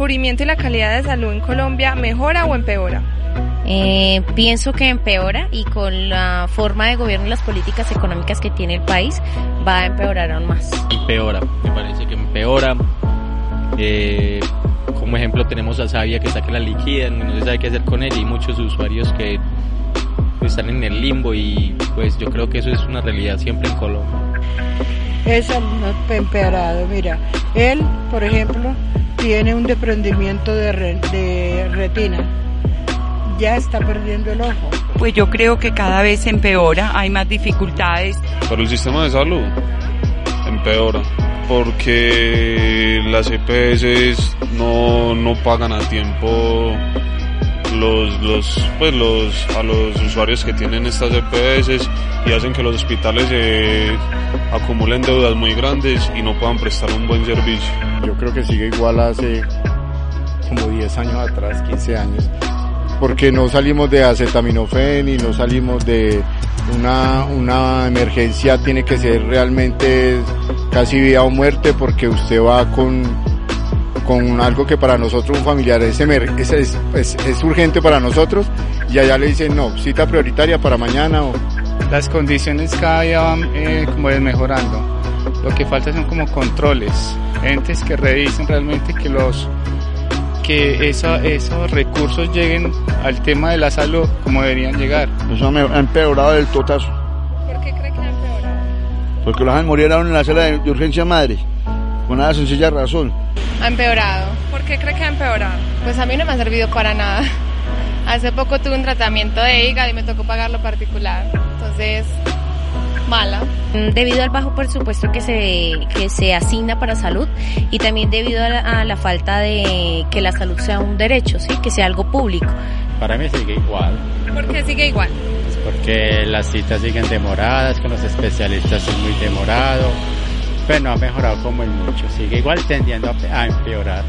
cubrimiento y la calidad de salud en Colombia mejora o empeora? Eh, pienso que empeora y con la forma de gobierno y las políticas económicas que tiene el país va a empeorar aún más. Empeora, me parece que empeora. Eh, como ejemplo tenemos a Sabia que está que la liquidan, no se sabe qué hacer con ella y muchos usuarios que están en el limbo y pues yo creo que eso es una realidad siempre en Colombia. Eso no ha empeorado, mira, él, por ejemplo, tiene un desprendimiento de, de retina, ya está perdiendo el ojo. Pues yo creo que cada vez empeora, hay más dificultades. Para el sistema de salud, empeora, porque las EPS no, no pagan a tiempo los, los, pues los, a los usuarios que tienen estas EPS y hacen que los hospitales eh, acumulen deudas muy grandes y no puedan prestar un buen servicio. Yo creo que sigue igual hace como 10 años atrás, 15 años, porque no salimos de acetaminofén y no salimos de una, una emergencia, tiene que ser realmente casi vida o muerte porque usted va con con algo que para nosotros un familiar es, es, es, es, urgente para nosotros y allá le dicen no, cita prioritaria para mañana o... Las condiciones cada día van eh, como mejorando. Lo que falta son como controles, entes que revisen realmente que los que eso, esos recursos lleguen al tema de la salud como deberían llegar. Eso ha empeorado del totazo. ¿Por qué cree que ha empeorado? Porque los han morir en la sala de urgencia madre, con una sencilla razón ha empeorado. ¿Por qué cree que ha empeorado? Pues a mí no me ha servido para nada. Hace poco tuve un tratamiento de hígado y me tocó pagarlo particular. Entonces, mala. Debido al bajo presupuesto que se, que se asigna para salud y también debido a la, a la falta de que la salud sea un derecho, ¿sí? que sea algo público. Para mí sigue igual. ¿Por qué sigue igual? Pues porque las citas siguen demoradas, con los especialistas es muy demorado pero no ha mejorado como en mucho, sigue igual tendiendo a empeorar.